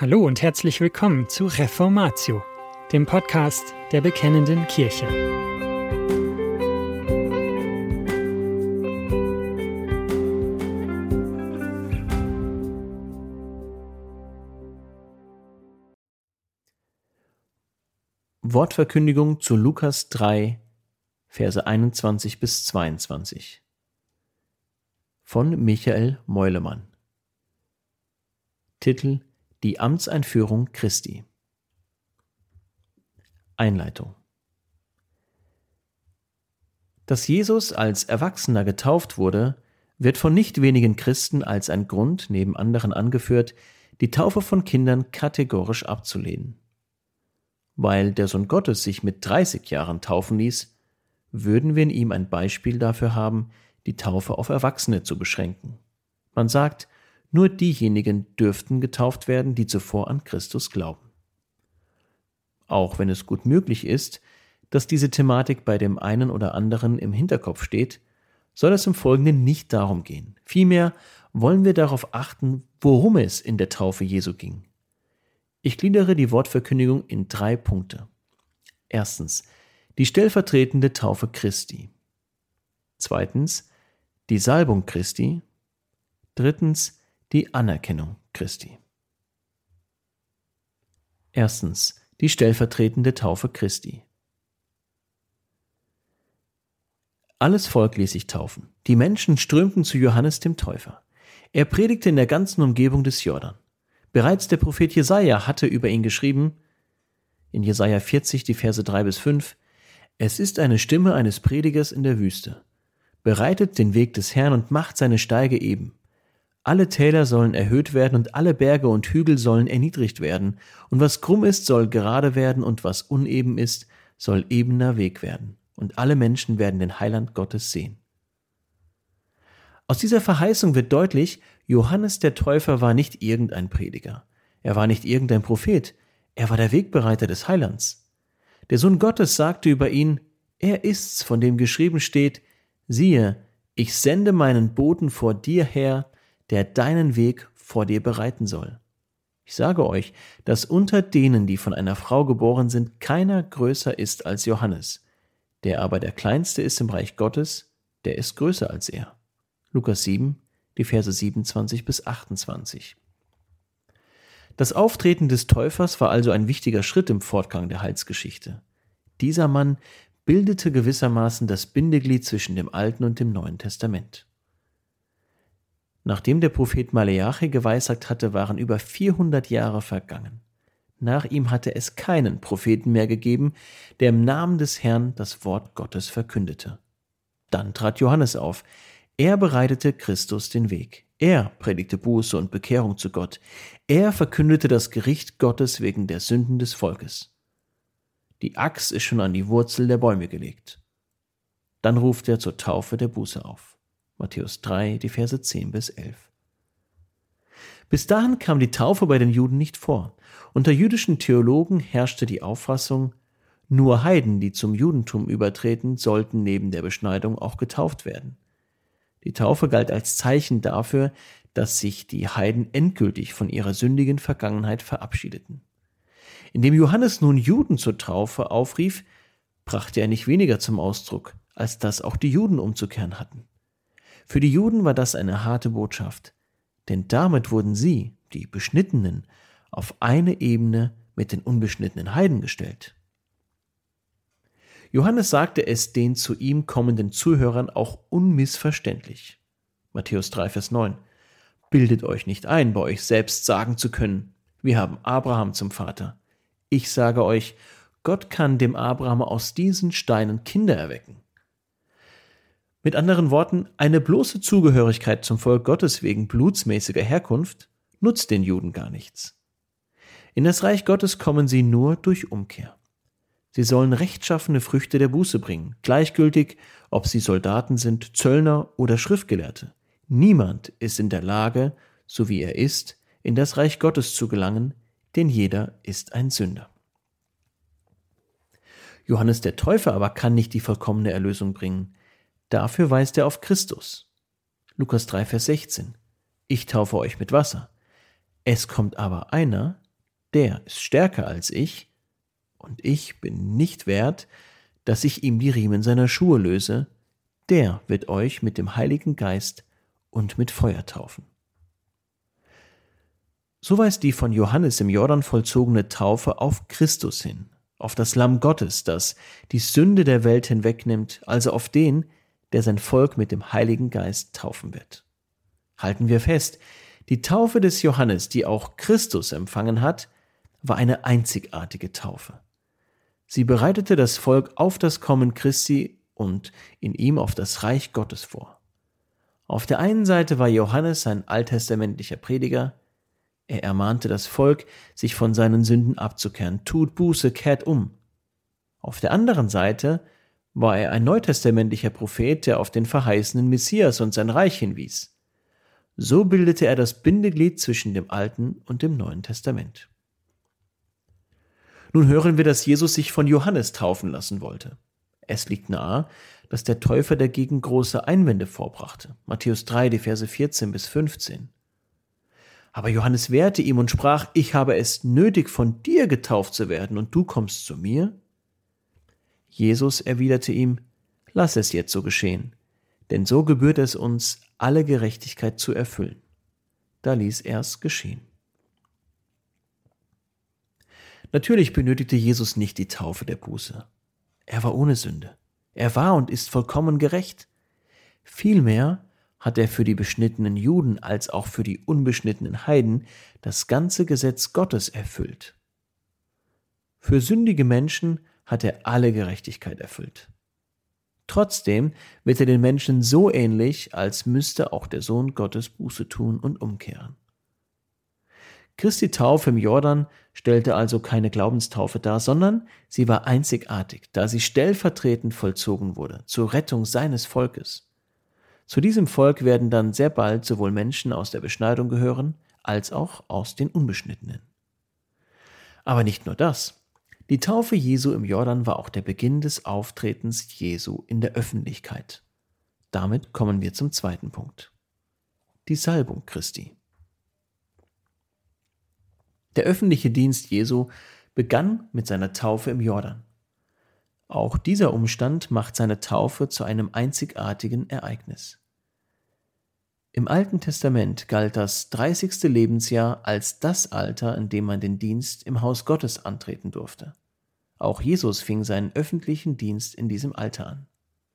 Hallo und herzlich willkommen zu Reformatio, dem Podcast der Bekennenden Kirche. Wortverkündigung zu Lukas 3, Verse 21 bis 22 von Michael Meulemann. Titel die Amtseinführung Christi. Einleitung Dass Jesus als Erwachsener getauft wurde, wird von nicht wenigen Christen als ein Grund neben anderen angeführt, die Taufe von Kindern kategorisch abzulehnen. Weil der Sohn Gottes sich mit 30 Jahren taufen ließ, würden wir in ihm ein Beispiel dafür haben, die Taufe auf Erwachsene zu beschränken. Man sagt, nur diejenigen dürften getauft werden, die zuvor an Christus glauben. Auch wenn es gut möglich ist, dass diese Thematik bei dem einen oder anderen im Hinterkopf steht, soll es im Folgenden nicht darum gehen. Vielmehr wollen wir darauf achten, worum es in der Taufe Jesu ging. Ich gliedere die Wortverkündigung in drei Punkte. Erstens, die stellvertretende Taufe Christi. Zweitens, die Salbung Christi. Drittens, die Anerkennung Christi. Erstens die stellvertretende Taufe Christi. Alles Volk ließ sich taufen. Die Menschen strömten zu Johannes dem Täufer. Er predigte in der ganzen Umgebung des Jordan. Bereits der Prophet Jesaja hatte über ihn geschrieben, in Jesaja 40, die Verse 3 bis 5, Es ist eine Stimme eines Predigers in der Wüste. Bereitet den Weg des Herrn und macht seine Steige eben. Alle Täler sollen erhöht werden und alle Berge und Hügel sollen erniedrigt werden, und was krumm ist, soll gerade werden, und was uneben ist, soll ebener Weg werden, und alle Menschen werden den Heiland Gottes sehen. Aus dieser Verheißung wird deutlich, Johannes der Täufer war nicht irgendein Prediger, er war nicht irgendein Prophet, er war der Wegbereiter des Heilands. Der Sohn Gottes sagte über ihn, er ist's, von dem geschrieben steht, siehe, ich sende meinen Boten vor dir her, der deinen Weg vor dir bereiten soll. Ich sage euch, dass unter denen, die von einer Frau geboren sind, keiner größer ist als Johannes. Der aber der Kleinste ist im Reich Gottes, der ist größer als er. Lukas 7, die Verse 27 bis 28. Das Auftreten des Täufers war also ein wichtiger Schritt im Fortgang der Heilsgeschichte. Dieser Mann bildete gewissermaßen das Bindeglied zwischen dem Alten und dem Neuen Testament. Nachdem der Prophet Maleachi geweissagt hatte, waren über 400 Jahre vergangen. Nach ihm hatte es keinen Propheten mehr gegeben, der im Namen des Herrn das Wort Gottes verkündete. Dann trat Johannes auf. Er bereitete Christus den Weg. Er predigte Buße und Bekehrung zu Gott. Er verkündete das Gericht Gottes wegen der Sünden des Volkes. Die Axt ist schon an die Wurzel der Bäume gelegt. Dann ruft er zur Taufe der Buße auf. Matthäus 3, die Verse 10 bis 11. Bis dahin kam die Taufe bei den Juden nicht vor. Unter jüdischen Theologen herrschte die Auffassung, nur Heiden, die zum Judentum übertreten, sollten neben der Beschneidung auch getauft werden. Die Taufe galt als Zeichen dafür, dass sich die Heiden endgültig von ihrer sündigen Vergangenheit verabschiedeten. Indem Johannes nun Juden zur Taufe aufrief, brachte er nicht weniger zum Ausdruck, als dass auch die Juden umzukehren hatten. Für die Juden war das eine harte Botschaft, denn damit wurden sie, die Beschnittenen, auf eine Ebene mit den unbeschnittenen Heiden gestellt. Johannes sagte es den zu ihm kommenden Zuhörern auch unmissverständlich. Matthäus 3, Vers 9. Bildet euch nicht ein, bei euch selbst sagen zu können, wir haben Abraham zum Vater. Ich sage euch, Gott kann dem Abraham aus diesen Steinen Kinder erwecken. Mit anderen Worten, eine bloße Zugehörigkeit zum Volk Gottes wegen blutsmäßiger Herkunft nutzt den Juden gar nichts. In das Reich Gottes kommen sie nur durch Umkehr. Sie sollen rechtschaffene Früchte der Buße bringen, gleichgültig, ob sie Soldaten sind, Zöllner oder Schriftgelehrte. Niemand ist in der Lage, so wie er ist, in das Reich Gottes zu gelangen, denn jeder ist ein Sünder. Johannes der Täufer aber kann nicht die vollkommene Erlösung bringen, Dafür weist er auf Christus. Lukas 3, Vers 16. Ich taufe euch mit Wasser. Es kommt aber einer, der ist stärker als ich, und ich bin nicht wert, dass ich ihm die Riemen seiner Schuhe löse, der wird euch mit dem Heiligen Geist und mit Feuer taufen. So weist die von Johannes im Jordan vollzogene Taufe auf Christus hin, auf das Lamm Gottes, das die Sünde der Welt hinwegnimmt, also auf den, der sein Volk mit dem Heiligen Geist taufen wird. Halten wir fest, die Taufe des Johannes, die auch Christus empfangen hat, war eine einzigartige Taufe. Sie bereitete das Volk auf das Kommen Christi und in ihm auf das Reich Gottes vor. Auf der einen Seite war Johannes ein alttestamentlicher Prediger, er ermahnte das Volk, sich von seinen Sünden abzukehren, tut Buße, kehrt um. Auf der anderen Seite war er ein neutestamentlicher Prophet, der auf den verheißenen Messias und sein Reich hinwies. So bildete er das Bindeglied zwischen dem Alten und dem Neuen Testament. Nun hören wir, dass Jesus sich von Johannes taufen lassen wollte. Es liegt nahe, dass der Täufer dagegen große Einwände vorbrachte. Matthäus 3, die Verse 14 bis 15. Aber Johannes wehrte ihm und sprach, ich habe es nötig, von dir getauft zu werden, und du kommst zu mir? Jesus erwiderte ihm, Lass es jetzt so geschehen, denn so gebührt es uns, alle Gerechtigkeit zu erfüllen. Da ließ er's geschehen. Natürlich benötigte Jesus nicht die Taufe der Buße. Er war ohne Sünde. Er war und ist vollkommen gerecht. Vielmehr hat er für die beschnittenen Juden als auch für die unbeschnittenen Heiden das ganze Gesetz Gottes erfüllt. Für sündige Menschen hat er alle Gerechtigkeit erfüllt. Trotzdem wird er den Menschen so ähnlich, als müsste auch der Sohn Gottes Buße tun und umkehren. Christi Taufe im Jordan stellte also keine Glaubenstaufe dar, sondern sie war einzigartig, da sie stellvertretend vollzogen wurde, zur Rettung seines Volkes. Zu diesem Volk werden dann sehr bald sowohl Menschen aus der Beschneidung gehören, als auch aus den Unbeschnittenen. Aber nicht nur das. Die Taufe Jesu im Jordan war auch der Beginn des Auftretens Jesu in der Öffentlichkeit. Damit kommen wir zum zweiten Punkt. Die Salbung Christi. Der öffentliche Dienst Jesu begann mit seiner Taufe im Jordan. Auch dieser Umstand macht seine Taufe zu einem einzigartigen Ereignis. Im Alten Testament galt das 30. Lebensjahr als das Alter, in dem man den Dienst im Haus Gottes antreten durfte. Auch Jesus fing seinen öffentlichen Dienst in diesem Alter an.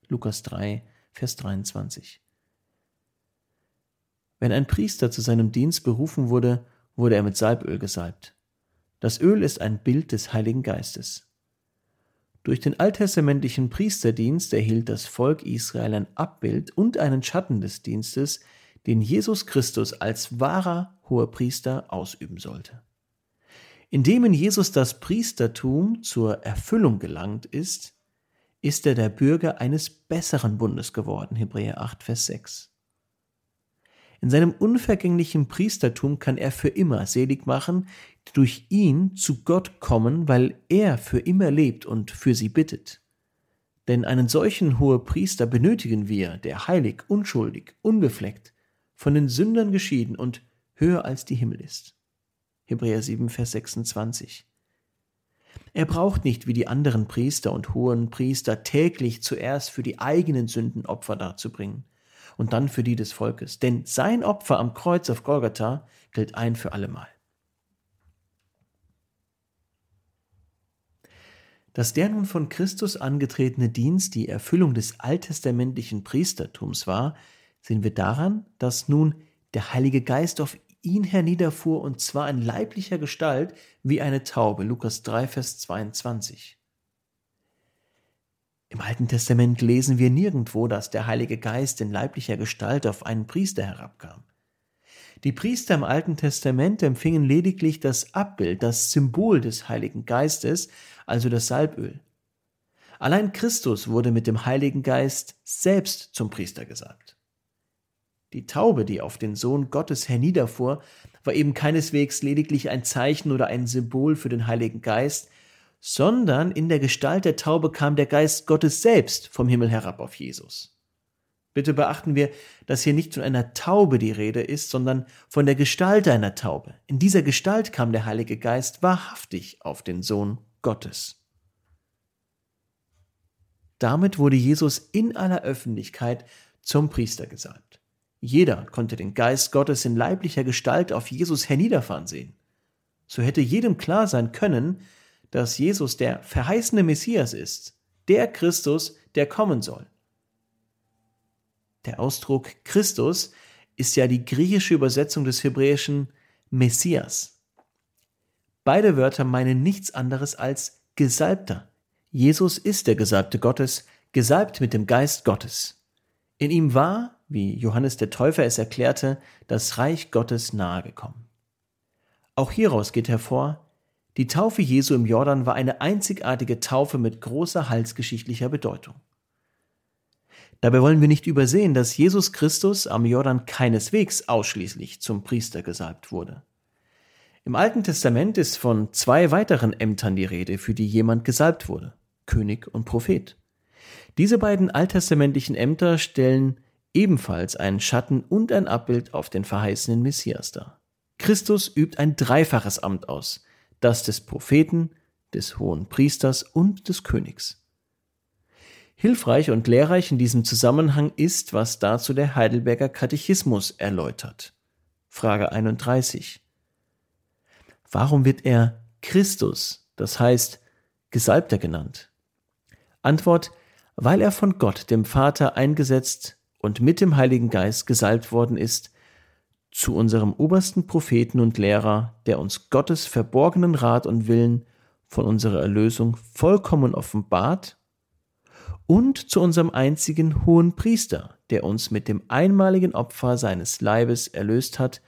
Lukas 3, Vers 23. Wenn ein Priester zu seinem Dienst berufen wurde, wurde er mit Salböl gesalbt. Das Öl ist ein Bild des Heiligen Geistes. Durch den alttestamentlichen Priesterdienst erhielt das Volk Israel ein Abbild und einen Schatten des Dienstes, den Jesus Christus als wahrer Hohepriester ausüben sollte. Indem in Jesus das Priestertum zur Erfüllung gelangt ist, ist er der Bürger eines besseren Bundes geworden, Hebräer 8, Vers 6. In seinem unvergänglichen Priestertum kann er für immer selig machen, die durch ihn zu Gott kommen, weil er für immer lebt und für sie bittet. Denn einen solchen Hohepriester benötigen wir, der heilig, unschuldig, unbefleckt, von den Sündern geschieden und höher als die Himmel ist. Hebräer 7, Vers 26. Er braucht nicht wie die anderen Priester und hohen Priester täglich zuerst für die eigenen Sünden Opfer darzubringen und dann für die des Volkes, denn sein Opfer am Kreuz auf Golgatha gilt ein für allemal. Dass der nun von Christus angetretene Dienst die Erfüllung des alttestamentlichen Priestertums war, sehen wir daran, dass nun der Heilige Geist auf ihn herniederfuhr und zwar in leiblicher Gestalt wie eine Taube. Lukas 3, Vers 22. Im Alten Testament lesen wir nirgendwo, dass der Heilige Geist in leiblicher Gestalt auf einen Priester herabkam. Die Priester im Alten Testament empfingen lediglich das Abbild, das Symbol des Heiligen Geistes, also das Salböl. Allein Christus wurde mit dem Heiligen Geist selbst zum Priester gesagt. Die Taube, die auf den Sohn Gottes herniederfuhr, war eben keineswegs lediglich ein Zeichen oder ein Symbol für den Heiligen Geist, sondern in der Gestalt der Taube kam der Geist Gottes selbst vom Himmel herab auf Jesus. Bitte beachten wir, dass hier nicht von einer Taube die Rede ist, sondern von der Gestalt einer Taube. In dieser Gestalt kam der Heilige Geist wahrhaftig auf den Sohn Gottes. Damit wurde Jesus in aller Öffentlichkeit zum Priester gesalbt. Jeder konnte den Geist Gottes in leiblicher Gestalt auf Jesus herniederfahren sehen. So hätte jedem klar sein können, dass Jesus der verheißene Messias ist, der Christus, der kommen soll. Der Ausdruck Christus ist ja die griechische Übersetzung des hebräischen Messias. Beide Wörter meinen nichts anderes als Gesalbter. Jesus ist der Gesalbte Gottes, gesalbt mit dem Geist Gottes. In ihm war, wie Johannes der Täufer es erklärte, das Reich Gottes nahegekommen. Auch hieraus geht hervor, die Taufe Jesu im Jordan war eine einzigartige Taufe mit großer heilsgeschichtlicher Bedeutung. Dabei wollen wir nicht übersehen, dass Jesus Christus am Jordan keineswegs ausschließlich zum Priester gesalbt wurde. Im Alten Testament ist von zwei weiteren Ämtern die Rede, für die jemand gesalbt wurde, König und Prophet. Diese beiden alttestamentlichen Ämter stellen ebenfalls einen Schatten und ein Abbild auf den verheißenen Messias dar. Christus übt ein dreifaches Amt aus, das des Propheten, des hohen Priesters und des Königs. Hilfreich und lehrreich in diesem Zusammenhang ist, was dazu der Heidelberger Katechismus erläutert. Frage 31. Warum wird er Christus, das heißt Gesalbter genannt? Antwort, weil er von Gott, dem Vater, eingesetzt und mit dem Heiligen Geist gesalbt worden ist, zu unserem obersten Propheten und Lehrer, der uns Gottes verborgenen Rat und Willen von unserer Erlösung vollkommen offenbart und zu unserem einzigen hohen Priester, der uns mit dem einmaligen Opfer seines Leibes erlöst hat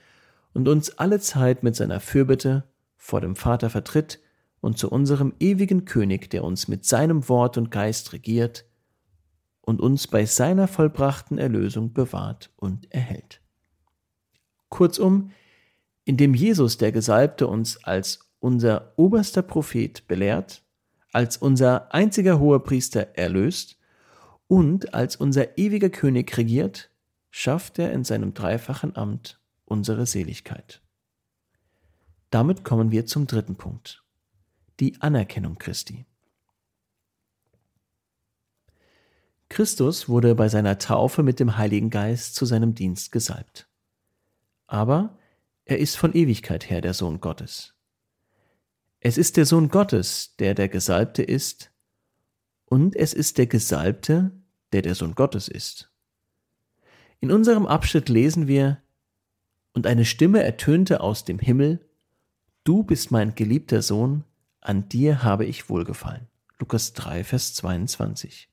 und uns alle Zeit mit seiner Fürbitte vor dem Vater vertritt und zu unserem ewigen König, der uns mit seinem Wort und Geist regiert und uns bei seiner vollbrachten Erlösung bewahrt und erhält. Kurzum, indem Jesus der Gesalbte uns als unser oberster Prophet belehrt, als unser einziger hoher Priester erlöst und als unser ewiger König regiert, schafft er in seinem dreifachen Amt unsere Seligkeit. Damit kommen wir zum dritten Punkt, die Anerkennung Christi. Christus wurde bei seiner Taufe mit dem Heiligen Geist zu seinem Dienst gesalbt. Aber er ist von Ewigkeit her der Sohn Gottes. Es ist der Sohn Gottes, der der Gesalbte ist, und es ist der Gesalbte, der der Sohn Gottes ist. In unserem Abschnitt lesen wir, und eine Stimme ertönte aus dem Himmel, Du bist mein geliebter Sohn, an dir habe ich wohlgefallen. Lukas 3, Vers 22.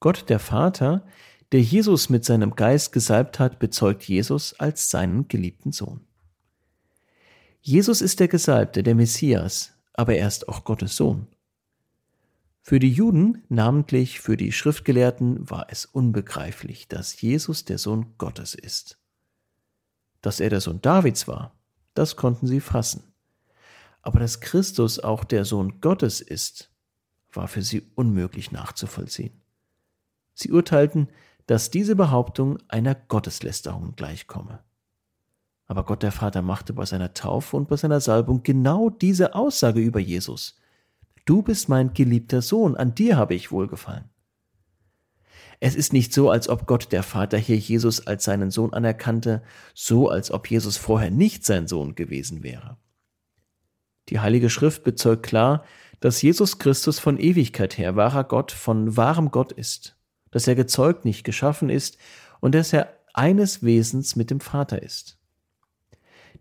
Gott der Vater, der Jesus mit seinem Geist gesalbt hat, bezeugt Jesus als seinen geliebten Sohn. Jesus ist der Gesalbte, der Messias, aber er ist auch Gottes Sohn. Für die Juden, namentlich für die Schriftgelehrten, war es unbegreiflich, dass Jesus der Sohn Gottes ist. Dass er der Sohn Davids war, das konnten sie fassen. Aber dass Christus auch der Sohn Gottes ist, war für sie unmöglich nachzuvollziehen. Sie urteilten, dass diese Behauptung einer Gotteslästerung gleichkomme. Aber Gott der Vater machte bei seiner Taufe und bei seiner Salbung genau diese Aussage über Jesus. Du bist mein geliebter Sohn, an dir habe ich wohlgefallen. Es ist nicht so, als ob Gott der Vater hier Jesus als seinen Sohn anerkannte, so als ob Jesus vorher nicht sein Sohn gewesen wäre. Die Heilige Schrift bezeugt klar, dass Jesus Christus von Ewigkeit her wahrer Gott, von wahrem Gott ist, dass er gezeugt, nicht geschaffen ist und dass er eines Wesens mit dem Vater ist.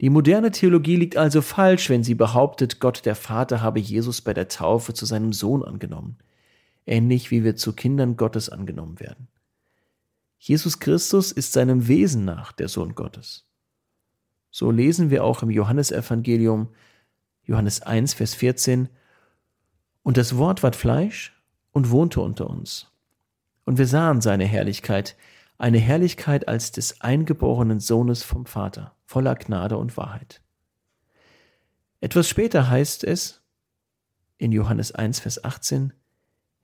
Die moderne Theologie liegt also falsch, wenn sie behauptet, Gott der Vater habe Jesus bei der Taufe zu seinem Sohn angenommen, ähnlich wie wir zu Kindern Gottes angenommen werden. Jesus Christus ist seinem Wesen nach der Sohn Gottes. So lesen wir auch im Johannesevangelium, Johannes 1, Vers 14, Und das Wort ward Fleisch und wohnte unter uns. Und wir sahen seine Herrlichkeit, eine Herrlichkeit als des eingeborenen Sohnes vom Vater, voller Gnade und Wahrheit. Etwas später heißt es in Johannes 1, Vers 18,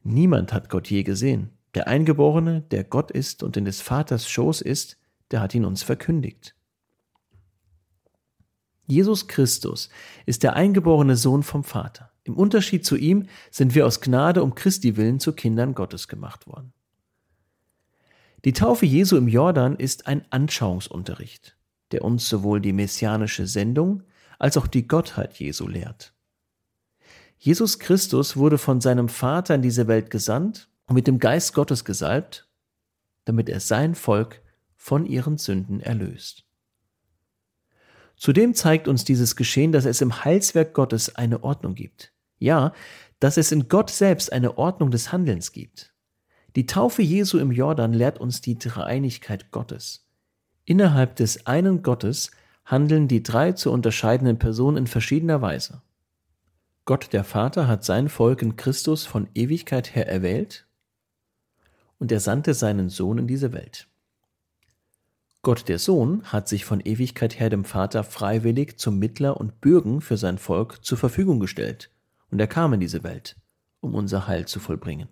Niemand hat Gott je gesehen, Der Eingeborene, der Gott ist und in des Vaters Schoß ist, der hat ihn uns verkündigt. Jesus Christus ist der eingeborene Sohn vom Vater. Im Unterschied zu ihm sind wir aus Gnade um Christi willen zu Kindern Gottes gemacht worden. Die Taufe Jesu im Jordan ist ein Anschauungsunterricht, der uns sowohl die messianische Sendung als auch die Gottheit Jesu lehrt. Jesus Christus wurde von seinem Vater in diese Welt gesandt und mit dem Geist Gottes gesalbt, damit er sein Volk von ihren Sünden erlöst. Zudem zeigt uns dieses Geschehen, dass es im Heilswerk Gottes eine Ordnung gibt. Ja, dass es in Gott selbst eine Ordnung des Handelns gibt. Die Taufe Jesu im Jordan lehrt uns die Dreieinigkeit Gottes. Innerhalb des einen Gottes handeln die drei zu unterscheidenden Personen in verschiedener Weise. Gott der Vater hat sein Volk in Christus von Ewigkeit her erwählt und er sandte seinen Sohn in diese Welt. Gott der Sohn hat sich von Ewigkeit her dem Vater freiwillig zum Mittler und Bürgen für sein Volk zur Verfügung gestellt, und er kam in diese Welt, um unser Heil zu vollbringen.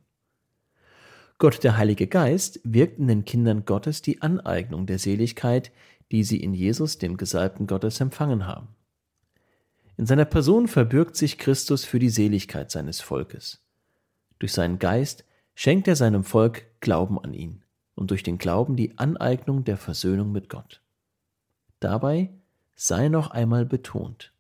Gott der Heilige Geist wirkt in den Kindern Gottes die Aneignung der Seligkeit, die sie in Jesus, dem Gesalbten Gottes, empfangen haben. In seiner Person verbürgt sich Christus für die Seligkeit seines Volkes. Durch seinen Geist schenkt er seinem Volk Glauben an ihn und durch den Glauben die Aneignung der Versöhnung mit Gott. Dabei sei noch einmal betont,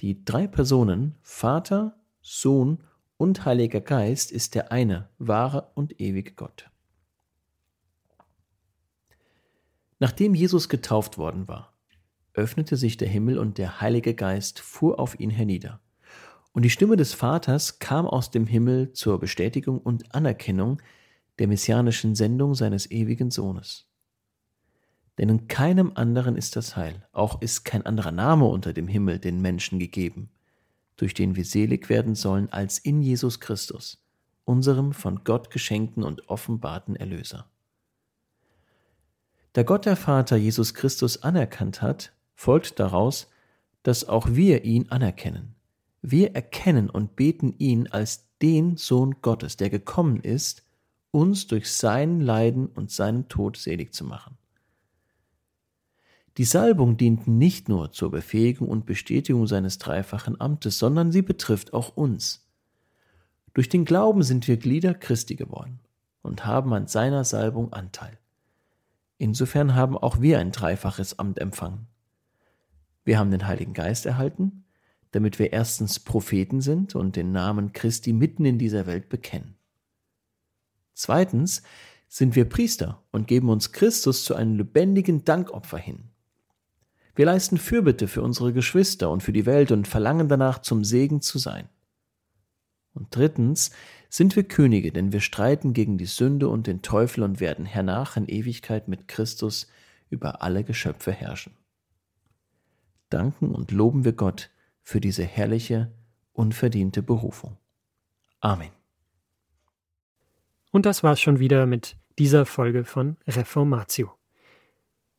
die drei Personen Vater, Sohn und Heiliger Geist ist der eine, wahre und ewige Gott. Nachdem Jesus getauft worden war, öffnete sich der Himmel und der Heilige Geist fuhr auf ihn hernieder. Und die Stimme des Vaters kam aus dem Himmel zur Bestätigung und Anerkennung der messianischen Sendung seines ewigen Sohnes. Denn in keinem anderen ist das Heil, auch ist kein anderer Name unter dem Himmel den Menschen gegeben, durch den wir selig werden sollen als in Jesus Christus, unserem von Gott geschenkten und offenbarten Erlöser. Da Gott der Vater Jesus Christus anerkannt hat, folgt daraus, dass auch wir ihn anerkennen. Wir erkennen und beten ihn als den Sohn Gottes, der gekommen ist, uns durch sein Leiden und seinen Tod selig zu machen. Die Salbung dient nicht nur zur Befähigung und Bestätigung seines dreifachen Amtes, sondern sie betrifft auch uns. Durch den Glauben sind wir Glieder Christi geworden und haben an seiner Salbung Anteil. Insofern haben auch wir ein dreifaches Amt empfangen. Wir haben den Heiligen Geist erhalten, damit wir erstens Propheten sind und den Namen Christi mitten in dieser Welt bekennen. Zweitens sind wir Priester und geben uns Christus zu einem lebendigen Dankopfer hin. Wir leisten Fürbitte für unsere Geschwister und für die Welt und verlangen danach, zum Segen zu sein. Und drittens sind wir Könige, denn wir streiten gegen die Sünde und den Teufel und werden hernach in Ewigkeit mit Christus über alle Geschöpfe herrschen. Danken und loben wir Gott für diese herrliche, unverdiente Berufung. Amen. Und das war's schon wieder mit dieser Folge von Reformatio.